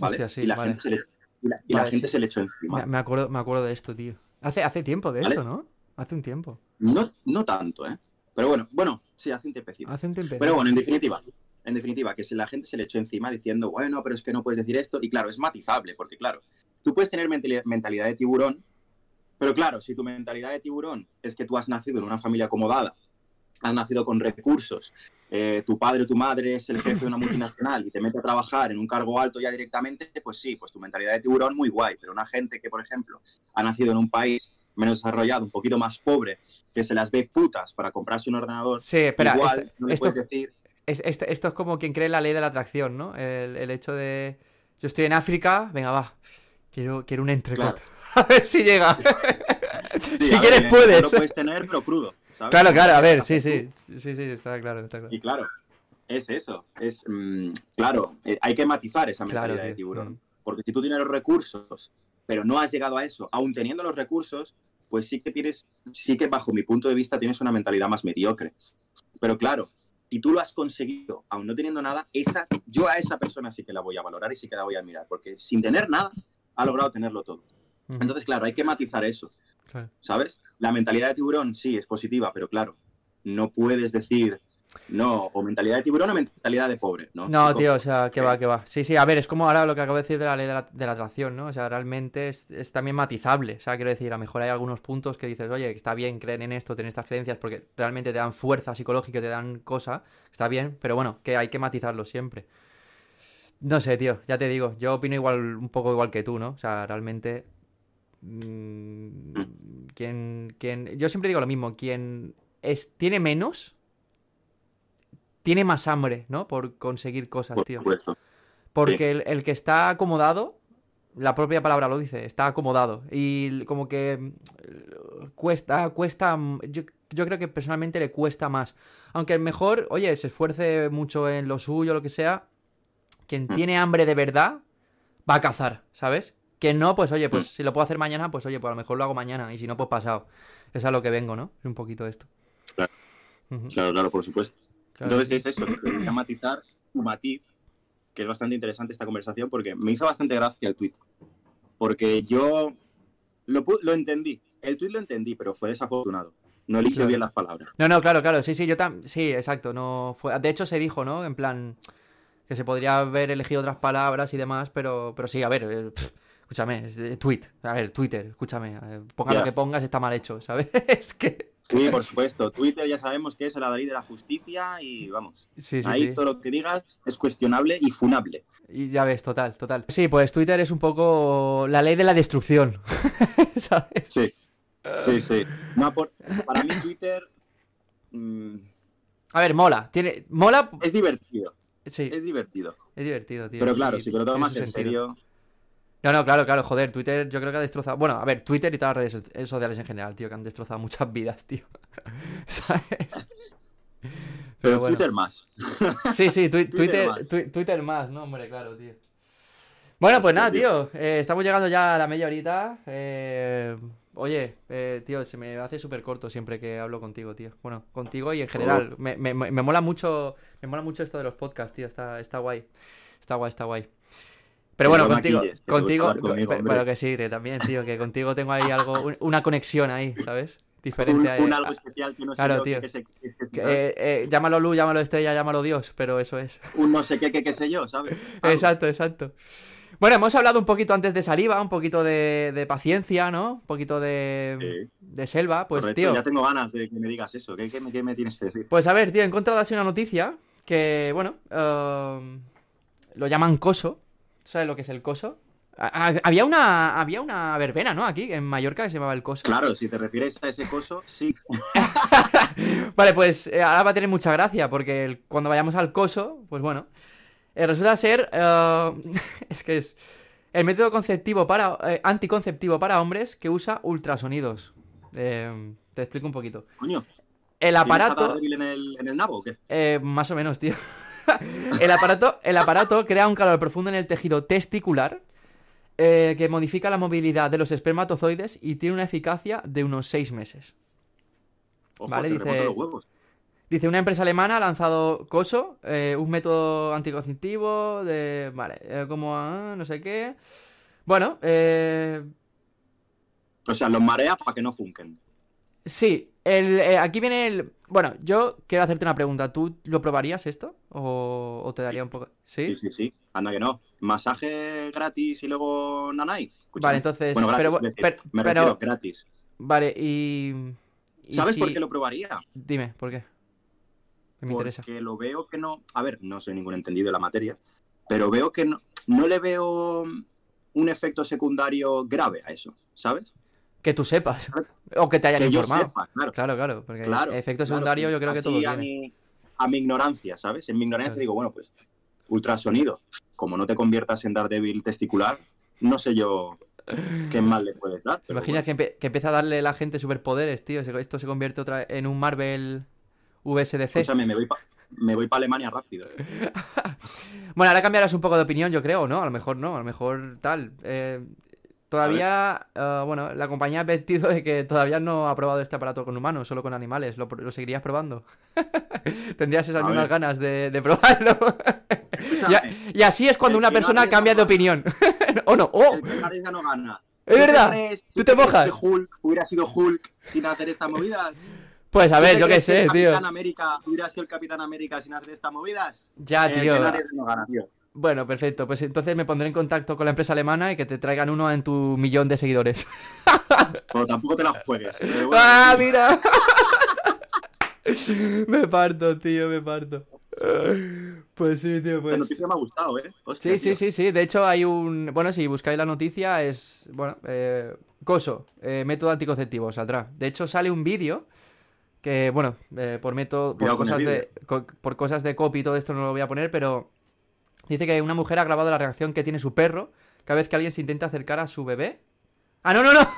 Speaker 2: ¿vale?
Speaker 1: Hostia, sí,
Speaker 2: y la
Speaker 1: vale.
Speaker 2: gente, se le, y la- y la
Speaker 1: Vale,
Speaker 2: gente
Speaker 1: sí.
Speaker 2: se le echó encima.
Speaker 1: Me, acuerdo, me acuerdo de esto, tío. Hace, hace tiempo de esto, ¿no? Hace un tiempo.
Speaker 2: No, no tanto, ¿eh? Pero bueno, bueno, sí, hace un tiempecito.
Speaker 1: Hace un tiempo.
Speaker 2: Pero bueno, en definitiva, en definitiva, que si la gente se le echó encima diciendo, bueno, pero es que no puedes decir esto, y claro, es matizable, porque claro, tú puedes tener mentali- mentalidad de tiburón, pero claro, si tu mentalidad de tiburón es que tú has nacido en una familia acomodada, has nacido con recursos, eh, tu padre o tu madre es el jefe de una multinacional y te mete a trabajar en un cargo alto ya directamente, pues sí, pues tu mentalidad de tiburón muy guay, pero una gente que, por ejemplo, ha nacido en un país menos desarrollado, un poquito más pobre, que se las ve putas para comprarse un ordenador,
Speaker 1: Sí, espera,
Speaker 2: igual
Speaker 1: esto,
Speaker 2: no le
Speaker 1: esto,
Speaker 2: puedes decir,
Speaker 1: es- esto- esto es como quien cree en la ley de la atracción, ¿no? El, el hecho de. Yo estoy en África, venga, va. Quiero, quiero un entrecot.
Speaker 2: Claro.
Speaker 1: A ver si llega.
Speaker 2: Sí,
Speaker 1: si
Speaker 2: ver,
Speaker 1: quieres, puedes.
Speaker 2: Lo puedes tener, pero crudo. ¿sabes?
Speaker 1: Claro, claro, a ver, sí, sí. Sí, sí, está claro, está claro.
Speaker 2: Y claro, es eso. Es, mm, claro, eh, hay que matizar esa
Speaker 1: Claro,
Speaker 2: mentalidad de tiburón.
Speaker 1: Mm.
Speaker 2: Porque si tú tienes los recursos, pero no has llegado a eso, aún teniendo los recursos, pues sí que tienes, sí que bajo mi punto de vista tienes una mentalidad más mediocre. Pero claro, si tú lo has conseguido, aún no teniendo nada, esa, yo a esa persona sí que la voy a valorar y sí que la voy a admirar, porque sin tener nada, ha logrado tenerlo todo. Entonces, claro, hay que matizar eso.
Speaker 1: claro.
Speaker 2: ¿sabes? La mentalidad de tiburón sí es positiva, pero claro, no puedes decir no, o mentalidad de tiburón o mentalidad de pobre, ¿no?
Speaker 1: No, tío, o sea, que va, que va. Sí, sí, a ver, es como ahora lo que acabo de decir de la ley de la, de la atracción, ¿no? O sea, realmente es, es también matizable. O sea, quiero decir, a lo mejor hay algunos puntos que dices, oye, está bien creer en esto, tener estas creencias, porque realmente te dan fuerza psicológica, te dan cosa, está bien, pero bueno, que hay que matizarlo siempre. No sé, tío, ya te digo, yo opino igual, un poco igual que tú, ¿no? O sea, realmente. Mm, quien, quien, yo siempre digo lo mismo, quien es, tiene menos, tiene más hambre, ¿no? Por conseguir cosas,
Speaker 2: Por
Speaker 1: tío.
Speaker 2: supuesto.
Speaker 1: Porque el, el que está acomodado, la propia palabra lo dice, está acomodado. Y como que mm, cuesta, cuesta, mm, yo, yo creo que personalmente le cuesta más. Aunque mejor, oye, se esfuerce mucho en lo suyo, lo que sea, quien
Speaker 2: Mm.
Speaker 1: tiene hambre de verdad, va a cazar, ¿sabes? Que no, pues oye, pues si lo puedo hacer mañana, pues oye, pues a lo mejor lo hago mañana. Y si no, pues pasado. Es a lo que vengo, ¿no? Es un poquito esto.
Speaker 2: Claro. Claro, claro, por supuesto.
Speaker 1: claro.
Speaker 2: Entonces es eso, que hay que matizar tu matiz, que es bastante interesante esta conversación, porque me hizo bastante gracia el tweet. Porque yo lo, lo entendí, el tweet lo entendí, pero fue desafortunado. No eligió
Speaker 1: Claro.
Speaker 2: bien las palabras.
Speaker 1: No, no, claro, claro, sí, sí, yo también, sí, exacto, no fue, de hecho se dijo, ¿no? En plan, que se podría haber elegido otras palabras y demás, pero, pero sí, a ver, eh, escúchame, es de- tweet, a ver, Twitter, escúchame, eh, ponga lo que pongas, está mal hecho, ¿sabes? es que,
Speaker 2: Sí, por supuesto. Twitter ya sabemos que es el adalid de la justicia y vamos.
Speaker 1: sí, sí,
Speaker 2: Ahí
Speaker 1: sí,
Speaker 2: todo lo que digas es cuestionable y funable.
Speaker 1: y ya ves, total, total. Sí, pues Twitter es un poco la ley de la destrucción, ¿sabes?
Speaker 2: Sí, sí, sí. No, por- para mí Twitter mm,
Speaker 1: A ver, mola, tiene, mola,
Speaker 2: es divertido,
Speaker 1: sí,
Speaker 2: es divertido.
Speaker 1: es divertido, tío.
Speaker 2: Pero claro,
Speaker 1: sí,
Speaker 2: si te lo tomas en
Speaker 1: sentido. No, no, claro, claro, joder, Twitter yo creo que ha destrozado. Bueno, a ver, Twitter y todas las redes so- sociales en general, tío, que han destrozado muchas vidas, tío. ¿Sabes?
Speaker 2: pero
Speaker 1: bueno.
Speaker 2: Twitter más.
Speaker 1: Sí, sí, twi-
Speaker 2: Twitter
Speaker 1: Twitter,
Speaker 2: más.
Speaker 1: twi- Twitter más, no, hombre, claro, tío. Bueno, pues nada,
Speaker 2: tío.
Speaker 1: eh, estamos llegando ya a la media horita. eh, oye, eh, tío, se me hace súper corto siempre que hablo contigo, tío. Bueno, contigo y en general. Me, me- me- me mola mucho, me mola mucho esto de los podcasts, tío. Está, está guay. Está guay, está guay. Pero bueno,
Speaker 2: no
Speaker 1: contigo, contigo,
Speaker 2: conmigo,
Speaker 1: pero que sí, que también, tío, que contigo tengo ahí algo, un- una conexión ahí, ¿sabes? Diferente
Speaker 2: Un,
Speaker 1: a,
Speaker 2: un algo especial que no
Speaker 1: claro, tío.
Speaker 2: que, sé- que- que,
Speaker 1: eh, eh, llámalo luz, llámalo estrella, llámalo Dios, pero eso es.
Speaker 2: un no sé qué, que, qué sé yo, ¿sabes? Algo.
Speaker 1: Exacto, exacto. Bueno, hemos hablado un poquito antes de saliva, un poquito de, de paciencia, ¿no? Un poquito de,
Speaker 2: Sí.
Speaker 1: de selva. Pues,
Speaker 2: Correcto,
Speaker 1: tío,
Speaker 2: Ya tengo ganas de que me digas eso. ¿Qué, qué me, qué me tienes que decir?
Speaker 1: pues a ver, tío, he encontrado así una noticia que, bueno, um, lo llaman coso. ¿Sabes lo que es el coso? Había una, había una verbena, ¿no? Aquí, en Mallorca, que se llamaba el coso.
Speaker 2: Claro, si te refieres a ese coso, sí.
Speaker 1: Vale, pues eh, ahora va a tener mucha gracia, porque el- cuando vayamos al coso, pues bueno, eh, resulta ser, eh, es que es el método conceptivo para, eh, anticonceptivo para hombres que usa ultrasonidos. Te explico un poquito.
Speaker 2: Coño,
Speaker 1: El
Speaker 2: ¿tienes
Speaker 1: aparato,
Speaker 2: en el, en el nabo o qué?
Speaker 1: más o menos, tío. el aparato, el aparato crea un calor profundo en el tejido testicular eh, que modifica la movilidad de los espermatozoides y tiene una eficacia de unos 6 meses.
Speaker 2: Ojo,
Speaker 1: Vale, dice-
Speaker 2: los huevos.
Speaker 1: Dice, una empresa alemana ha lanzado COSO, eh, un método anticonceptivo de... Vale, eh, como... ah, no sé qué. Bueno, eh,
Speaker 2: O sea, los marea para que no funken.
Speaker 1: sí, el, eh, aquí viene el... Bueno, yo quiero hacerte una pregunta. ¿Tú lo probarías esto? ¿O, o te daría un poco...? ¿Sí?
Speaker 2: Sí, sí, sí. Anda que no. Masaje gratis y luego nanay. Escúchame.
Speaker 1: Vale, entonces...
Speaker 2: Bueno, gratis,
Speaker 1: pero,
Speaker 2: decir,
Speaker 1: pero-
Speaker 2: me
Speaker 1: pero-
Speaker 2: refiero gratis.
Speaker 1: Vale, y... y
Speaker 2: ¿Sabes por qué lo probaría?
Speaker 1: Dime, ¿por qué? Me interesa.
Speaker 2: Porque lo veo que no. A ver, no soy ningún entendido de la materia, pero veo que no, no le veo un efecto secundario grave a eso, ¿sabes?
Speaker 1: Que tú sepas. O que te hayan
Speaker 2: que
Speaker 1: informado.
Speaker 2: sepa, claro.
Speaker 1: Claro, claro, porque
Speaker 2: claro
Speaker 1: efecto
Speaker 2: claro,
Speaker 1: secundario yo creo que todo
Speaker 2: a
Speaker 1: tiene.
Speaker 2: mi, a mi ignorancia, ¿sabes? En mi ignorancia digo, bueno, pues ultrasonido, como no te conviertas en Daredevil testicular, no sé yo qué mal le puedes dar.
Speaker 1: ¿Te imaginas
Speaker 2: bueno.
Speaker 1: que, empe- que empieza a darle la gente superpoderes, tío? Esto se convierte otra en un Marvel VSDC.
Speaker 2: Escúchame, me voy para me voy pa Alemania rápido. ¿eh?
Speaker 1: Bueno, ahora cambiarás un poco de opinión, yo creo, ¿no? A lo mejor no, a lo mejor tal. Eh, todavía, eh, bueno, la compañía ha advertido de que todavía no ha probado este aparato con humanos, solo con animales. ¿Lo, lo seguirías probando? ¿Tendrías esas
Speaker 2: A
Speaker 1: mismas
Speaker 2: ver.
Speaker 1: ganas de, de probarlo? Y, y así es cuando
Speaker 2: El
Speaker 1: una persona cambia de opinión. ¿O no? ¡Oh!
Speaker 2: el que no gana.
Speaker 1: Es
Speaker 2: ¿Tú te
Speaker 1: verdad.
Speaker 2: crees-
Speaker 1: ¿Tú te mojas?
Speaker 2: que Hulk hubiera sido Hulk sin hacer esta movida?
Speaker 1: Pues a
Speaker 2: ¿Tú
Speaker 1: ver, yo qué sé,
Speaker 2: el
Speaker 1: tío.
Speaker 2: Capitán América hubiera sido el Capitán América sin hacer estas movidas?
Speaker 1: Ya,
Speaker 2: no gana, tío.
Speaker 1: Bueno, perfecto. Pues entonces me pondré en contacto con la empresa alemana y que te traigan uno en tu millón de seguidores.
Speaker 2: Pero tampoco te la juegues. Bueno,
Speaker 1: ¡Ah,
Speaker 2: tío.
Speaker 1: mira! me parto, tío, me parto. Pues sí, tío,
Speaker 2: La
Speaker 1: pues.
Speaker 2: noticia me ha gustado, ¿eh? Hostia,
Speaker 1: Sí, sí,
Speaker 2: tío.
Speaker 1: sí, sí. De hecho, hay un. Bueno, si buscáis la noticia, es. Bueno, eh, Coso, eh, método anticonceptivo, saldrá. De hecho, sale un vídeo que, bueno, eh, por método. Por cosas, de, por cosas de copy y todo esto no lo voy a poner, pero. Dice que una mujer ha grabado la reacción que tiene su perro cada vez que alguien se intenta acercar a su bebé. ¡Ah, no, no, no!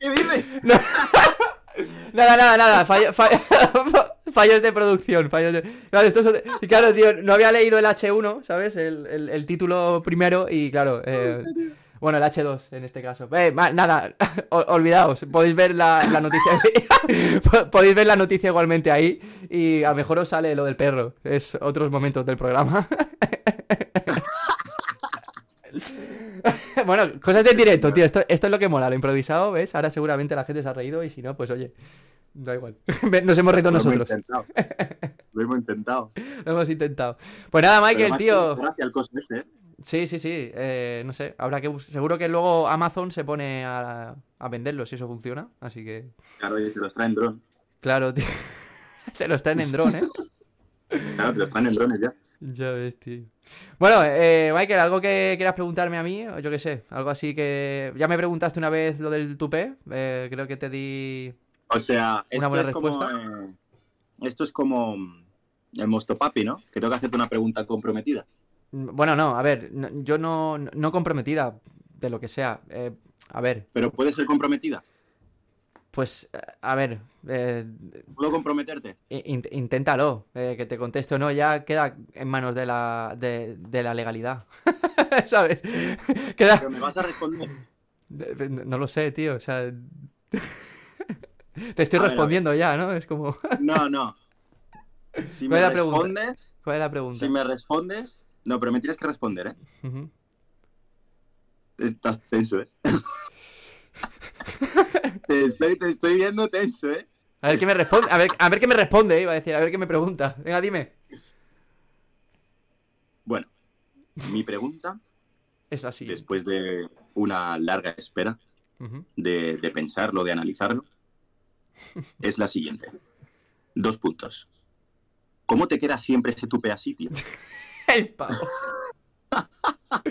Speaker 2: ¿Qué dices?
Speaker 1: Nada, nada, nada. fallo- fallo- fallos de producción. Fallos de... Claro, esto es- y claro, tío, no había leído el H1, ¿sabes? El, el- el título primero y claro. eh, bueno, el H2 en este caso. Eh, ma- nada, o- olvidaos. Podéis ver la, la noticia. Po- podéis ver la noticia igualmente ahí. Y a lo mejor os sale lo del perro. Es otros momentos del programa. bueno, cosas del directo, tío. Esto, esto es lo que mola, lo improvisado, ¿ves? Ahora seguramente la gente se ha reído y si no, pues oye, da igual. Nos hemos reído
Speaker 2: hemos
Speaker 1: nosotros.
Speaker 2: intentado. Lo hemos intentado.
Speaker 1: Lo hemos intentado. Pues nada, Michael, tío.
Speaker 2: Gracias al costo este, ¿eh?
Speaker 1: Sí, sí, sí. eh, no sé, habrá que Seguro que luego Amazon se pone a, a venderlo si eso funciona. Así que,
Speaker 2: Claro, y te los traen dron.
Speaker 1: claro, tío. Te los traen en dron, ¿eh?
Speaker 2: Claro, te los traen en drones ya.
Speaker 1: Ya ves, tío. Bueno, eh, Michael, ¿algo que quieras preguntarme a mí? Yo qué sé, algo así que... Ya me preguntaste una vez lo del tupé, eh, creo que te di...
Speaker 2: O sea, esto
Speaker 1: buena
Speaker 2: es como.
Speaker 1: respuesta.
Speaker 2: eh, esto es como mm, el Mosto Papi, ¿no? Que tengo que hacerte una pregunta comprometida.
Speaker 1: Bueno, no, a ver, no- yo no, no comprometida de lo que sea. eh, a ver,
Speaker 2: Pero puede ser comprometida.
Speaker 1: pues, a ver, eh,
Speaker 2: ¿Puedo comprometerte?
Speaker 1: in- inténtalo, eh, que te conteste o no, ya queda en manos de la, de, de la legalidad. ¿Sabes? Queda...
Speaker 2: Pero me vas a responder.
Speaker 1: de- de- No lo sé, tío, o sea... Te estoy
Speaker 2: A ver.
Speaker 1: respondiendo ya, ¿no? Es como...
Speaker 2: No, no. Si
Speaker 1: ¿Cuál
Speaker 2: me respondes,
Speaker 1: ¿Cuál es la pregunta?
Speaker 2: si me respondes, no, pero me tienes que responder, ¿eh? Estás tenso, ¿eh? te, estoy, te estoy viendo tenso, ¿eh?
Speaker 1: A ver qué me responde, a ver, a ver qué me responde, iba a decir, a ver qué me pregunta. Venga, dime.
Speaker 2: Bueno, mi pregunta,
Speaker 1: Es así.
Speaker 2: después de una larga espera de pensarlo, de analizarlo, es la siguiente. Dos puntos. ¿Cómo te queda siempre ese tupe así, tío?
Speaker 1: El pavo.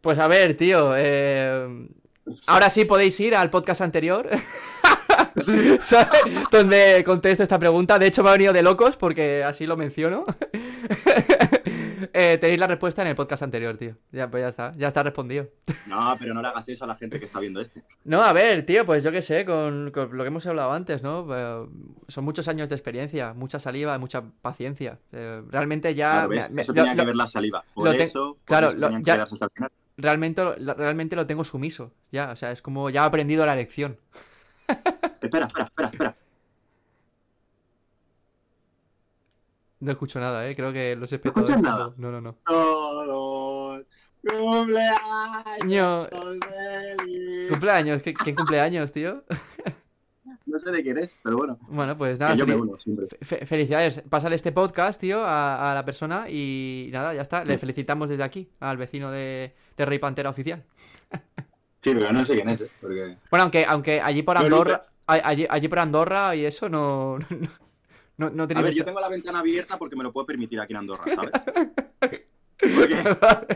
Speaker 1: Pues a ver, tío. eh, Ahora sí podéis ir al podcast anterior. ¿sabes? Donde contesto esta pregunta. De hecho, me ha venido de locos porque así lo menciono. Eh, tenéis la respuesta en el podcast anterior, tío. Ya, pues ya está. Ya está respondido.
Speaker 2: No, pero no le hagas eso a la gente que está viendo este.
Speaker 1: No, a ver, tío, pues yo qué sé, con, con lo que hemos hablado antes, ¿no? Eh, son muchos años de experiencia, mucha saliva, mucha paciencia. Eh, realmente ya...
Speaker 2: Claro,
Speaker 1: me-
Speaker 2: ¿ves?
Speaker 1: me-
Speaker 2: eso tenía
Speaker 1: lo-
Speaker 2: que ver la saliva. Por eso, por
Speaker 1: claro,
Speaker 2: eso
Speaker 1: lo-
Speaker 2: tenían que
Speaker 1: ya-
Speaker 2: quedarse hasta el final.
Speaker 1: realmente, lo- realmente lo tengo sumiso, ya, o sea, es como ya he aprendido la lección.
Speaker 2: Espera, espera, espera, espera.
Speaker 1: No escucho nada, ¿eh? Creo que los
Speaker 2: escuchas
Speaker 1: espectadores...
Speaker 2: nada?
Speaker 1: tampoco. No, no, no.
Speaker 2: Todos cumpleaños.
Speaker 1: ¿Cumpleaños? ¿Qué- ¿Quién cumpleaños, tío?
Speaker 2: No sé de quién es, pero bueno.
Speaker 1: Bueno, pues
Speaker 2: Que
Speaker 1: nada,
Speaker 2: yo me uno siempre.
Speaker 1: fe- felicidades. Pásale este podcast, tío, a, a la persona y nada, ya está. Le felicitamos desde aquí al vecino de, de Rey Pantera oficial.
Speaker 2: Sí, pero no sé quién es, ¿eh? porque...
Speaker 1: Bueno, aunque, aunque allí por
Speaker 2: No,
Speaker 1: Andorra, allí, allí por Andorra y eso no, no, no, no
Speaker 2: A
Speaker 1: tenía
Speaker 2: ver, yo tengo la ventana abierta porque me lo puedo permitir aquí en Andorra, ¿sabes? Porque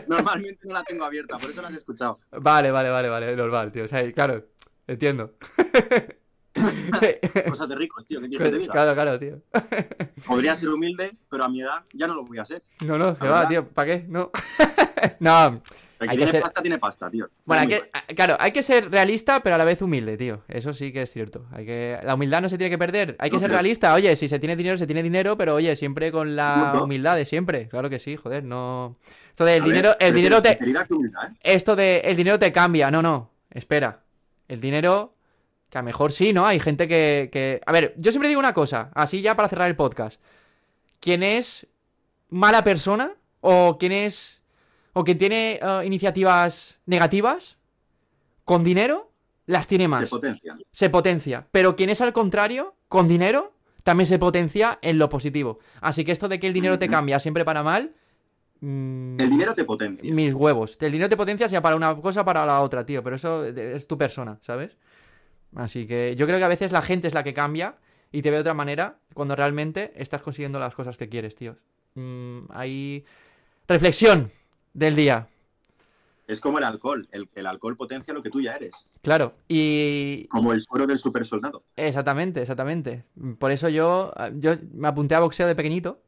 Speaker 2: normalmente no la tengo abierta, por eso la has escuchado.
Speaker 1: Vale, vale, vale, vale, normal, tío. O sea, claro, entiendo.
Speaker 2: Cosas de ricos, tío, ¿qué quieres que te diga?
Speaker 1: claro, claro, tío.
Speaker 2: Podría ser humilde, pero a mi edad ya no lo voy a ser.
Speaker 1: No, no,
Speaker 2: La
Speaker 1: va,
Speaker 2: verdad.
Speaker 1: tío, ¿para qué? No. no,
Speaker 2: El que
Speaker 1: Hay que
Speaker 2: tiene
Speaker 1: ser-
Speaker 2: pasta, tiene pasta, tío.
Speaker 1: Bueno, hay que, claro, hay que ser realista, pero a la vez humilde, tío. Eso sí que es cierto. Hay que, la humildad no se tiene que perder. Hay que
Speaker 2: No,
Speaker 1: ser realista. Oye, si se tiene dinero, se tiene dinero, pero oye, siempre con la
Speaker 2: No, no.
Speaker 1: humildad de siempre. Claro que sí, joder, no. Esto de el
Speaker 2: A ver,
Speaker 1: dinero, el dinero te,
Speaker 2: que humildad, ¿eh?
Speaker 1: esto de el dinero te cambia. No, no. Espera. El dinero, que a lo mejor sí, ¿no? Hay gente que, que. A ver, yo siempre digo una cosa, así ya para cerrar el podcast. ¿Quién es mala persona? ¿O quién es. O quien tiene eh, iniciativas negativas? Con dinero, las tiene más
Speaker 2: Se potencia.
Speaker 1: se potencia. Pero quien es al contrario, con dinero, también se potencia en lo positivo. Así que esto de que el dinero te cambia siempre para mal. mm,
Speaker 2: El dinero te potencia.
Speaker 1: Mis huevos. El dinero te potencia sea para una cosa para la otra, tío. Pero eso es tu persona, ¿sabes? Así que yo creo que a veces la gente es la que cambia y te ve de otra manera cuando realmente estás consiguiendo las cosas que quieres, tío. Mm, hay reflexión del día.
Speaker 2: Es como el alcohol. El, el alcohol potencia lo que tú ya eres.
Speaker 1: Claro. Y,
Speaker 2: Como el suero del super soldado.
Speaker 1: Exactamente, exactamente. Por eso yo, yo me apunté a boxeo de pequeñito.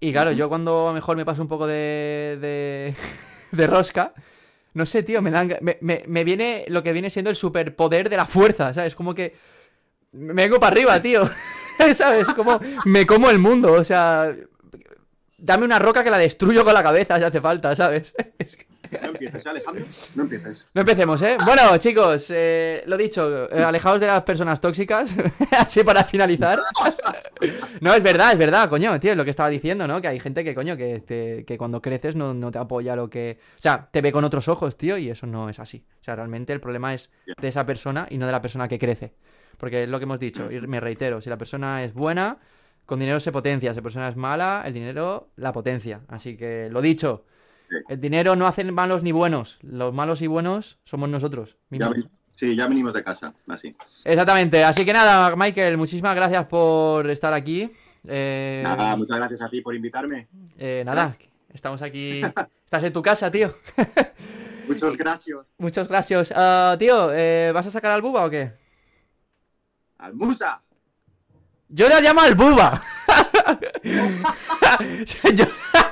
Speaker 1: Y claro, yo cuando mejor me paso un poco de, de, de rosca, no sé, tío, me, dan, me- me viene lo que viene siendo el superpoder de la fuerza, ¿sabes? Como que me vengo para arriba, tío. ¿Sabes? Como me como el mundo, o sea, dame una roca que la destruyo con la cabeza si hace falta, ¿sabes?
Speaker 2: No empieces, ¿eh, Alejandro. No empieces.
Speaker 1: no empecemos, ¿eh? Bueno, chicos, eh, lo dicho, eh, alejaos de las personas tóxicas, así para finalizar. No, es verdad, es verdad, coño, tío, es lo que estaba diciendo, ¿no? Que hay gente que, coño, que, te- que cuando creces no, no te apoya lo que... O sea, te ve con otros ojos, tío, y eso no es así. O sea, realmente el problema es de esa persona y no de la persona que crece. Porque es lo que hemos dicho, y me reitero, si la persona es buena, con dinero se potencia, si persona es mala, el dinero la potencia. Así que, lo dicho,
Speaker 2: Sí.
Speaker 1: el dinero no hace malos ni buenos, los malos y buenos somos nosotros. Mismos.
Speaker 2: sí, ya venimos de casa. Así.
Speaker 1: Exactamente, así que nada, Michael, muchísimas gracias por estar aquí. Eh,
Speaker 2: Nada, muchas gracias a ti por invitarme.
Speaker 1: eh, nada, estamos aquí. Estás en tu casa, tío.
Speaker 2: Muchas gracias.
Speaker 1: Muchas gracias. Ah, tío, eh, ¿vas a sacar al buba o qué?
Speaker 2: Al Musa.
Speaker 1: Yo le llamo al buba. yo,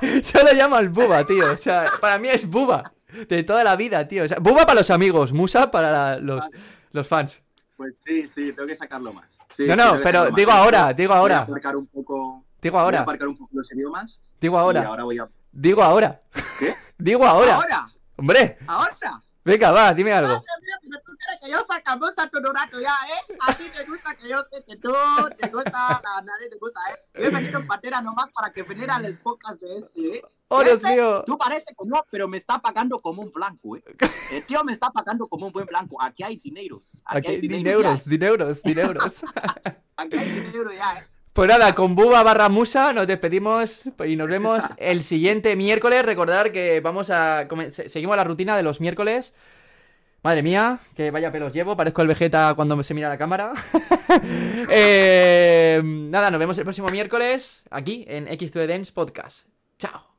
Speaker 1: yo le llamo al buba, tío. O sea, para mí es buba. De toda la vida, tío. O sea, buba para los amigos, musa para la- los, los fans.
Speaker 2: Pues sí, sí, tengo que sacarlo más. Sí,
Speaker 1: No, no, pero
Speaker 2: más.
Speaker 1: digo ahora, digo
Speaker 2: Voy a
Speaker 1: ahora.
Speaker 2: aparcar un poco.
Speaker 1: Digo
Speaker 2: Voy a
Speaker 1: ahora,
Speaker 2: aparcar un poco los idiomas.
Speaker 1: digo
Speaker 2: Y
Speaker 1: ahora,
Speaker 2: ahora voy a.
Speaker 1: digo ahora.
Speaker 2: ¿Qué?
Speaker 1: Digo ahora.
Speaker 2: ¡Ahora!
Speaker 1: Hombre,
Speaker 2: ¡Ahora!
Speaker 1: venga, va, dime algo.
Speaker 3: Quieres que yo sacamos a tu rato ya, ¿eh? A ti te gusta que yo sé que tú te gusta, la nadie te gusta, ¿eh? Yo he venido en patera nomás para que viniera las pocas de este, ¿eh?
Speaker 1: Oh, Dios mío.
Speaker 3: Tú parece no, pero me está pagando como un blanco, ¿eh? El tío me está pagando como un buen blanco. Aquí hay dineros.
Speaker 1: Aquí hay
Speaker 3: dineros
Speaker 1: dineros, dineros,
Speaker 3: Aquí hay dinero ya, ¿eh?
Speaker 1: Pues nada, con Buba barra Musa nos despedimos y nos vemos el siguiente miércoles. Recordar que vamos a. Seguimos la rutina de los miércoles. Madre mía, que vaya pelos llevo. Parezco el Vegeta cuando se mira la cámara. Eh, nada, nos vemos el próximo miércoles aquí en X2 Dance Podcast. Chao.